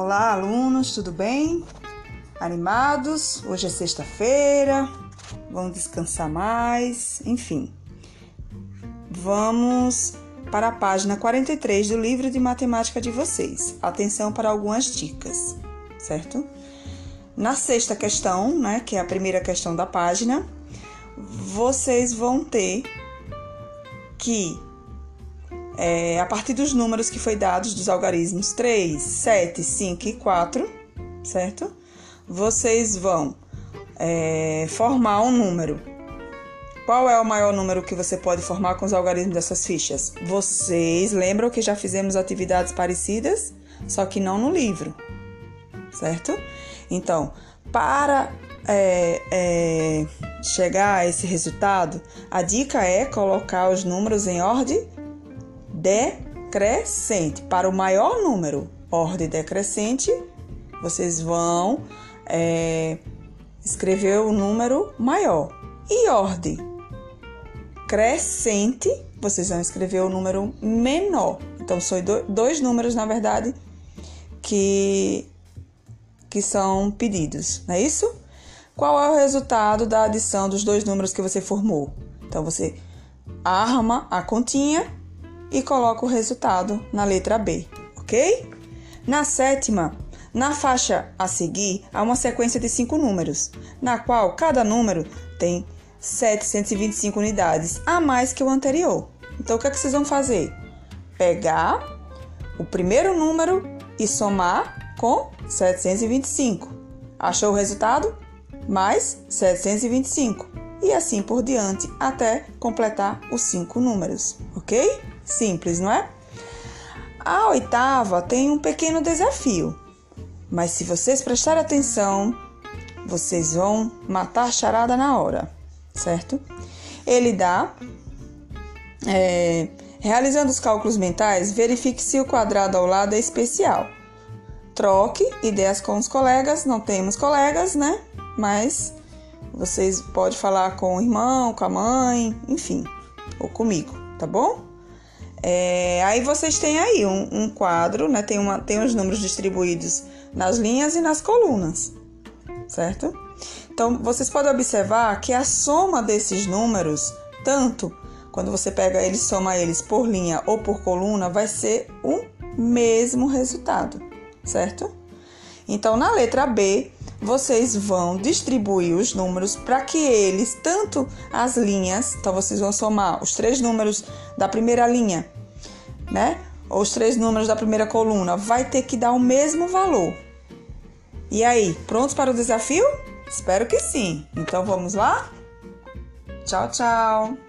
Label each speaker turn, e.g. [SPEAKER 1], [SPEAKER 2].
[SPEAKER 1] Olá, alunos, tudo bem? Animados? Hoje é sexta-feira, vamos descansar mais, enfim. Vamos para a página 43 do livro de matemática de vocês. Atenção para algumas dicas, certo? Na sexta questão, né, que é a primeira questão da página, vocês vão ter que é, a partir dos números que foi dados dos algarismos 3, 7, 5 e 4, certo? Vocês vão é, formar um número. Qual é o maior número que você pode formar com os algarismos dessas fichas? Vocês lembram que já fizemos atividades parecidas, só que não no livro, certo? Então, para é, é, chegar a esse resultado, a dica é colocar os números em ordem decrescente. Para o maior número, ordem decrescente, vocês vão é, escrever o número maior. E ordem crescente, vocês vão escrever o número menor. Então, são dois números, na verdade, que, que são pedidos, não é isso? Qual é o resultado da adição dos dois números que você formou? Então, você arma a continha e coloca o resultado na letra B, ok? Na sétima, na faixa a seguir, há uma sequência de cinco números, na qual cada número tem 725 unidades a mais que o anterior. Então, o que, é que vocês vão fazer? Pegar o primeiro número e somar com 725. Achou o resultado? Mais 725. E assim por diante até completar os cinco números, ok? Simples, não é? A oitava tem um pequeno desafio, mas se vocês prestarem atenção, vocês vão matar a charada na hora, certo? Ele dá. É, realizando os cálculos mentais, verifique se o quadrado ao lado é especial. Troque ideias com os colegas, não temos colegas, né? Mas vocês podem falar com o irmão, com a mãe, enfim, ou comigo, tá bom? É, aí vocês têm aí um, um, quadro, né? Tem, uma, tem os números distribuídos nas linhas e nas colunas, certo? Então vocês podem observar que a soma desses números, tanto quando você pega eles, soma eles por linha ou por coluna, vai ser o mesmo resultado, certo? Então na letra B, vocês vão distribuir os números para que eles, tanto as linhas, então vocês vão somar os três números da primeira linha, né? Ou os três números da primeira coluna, vai ter que dar o mesmo valor. E aí, prontos para o desafio? Espero que sim. Então vamos lá? Tchau, tchau!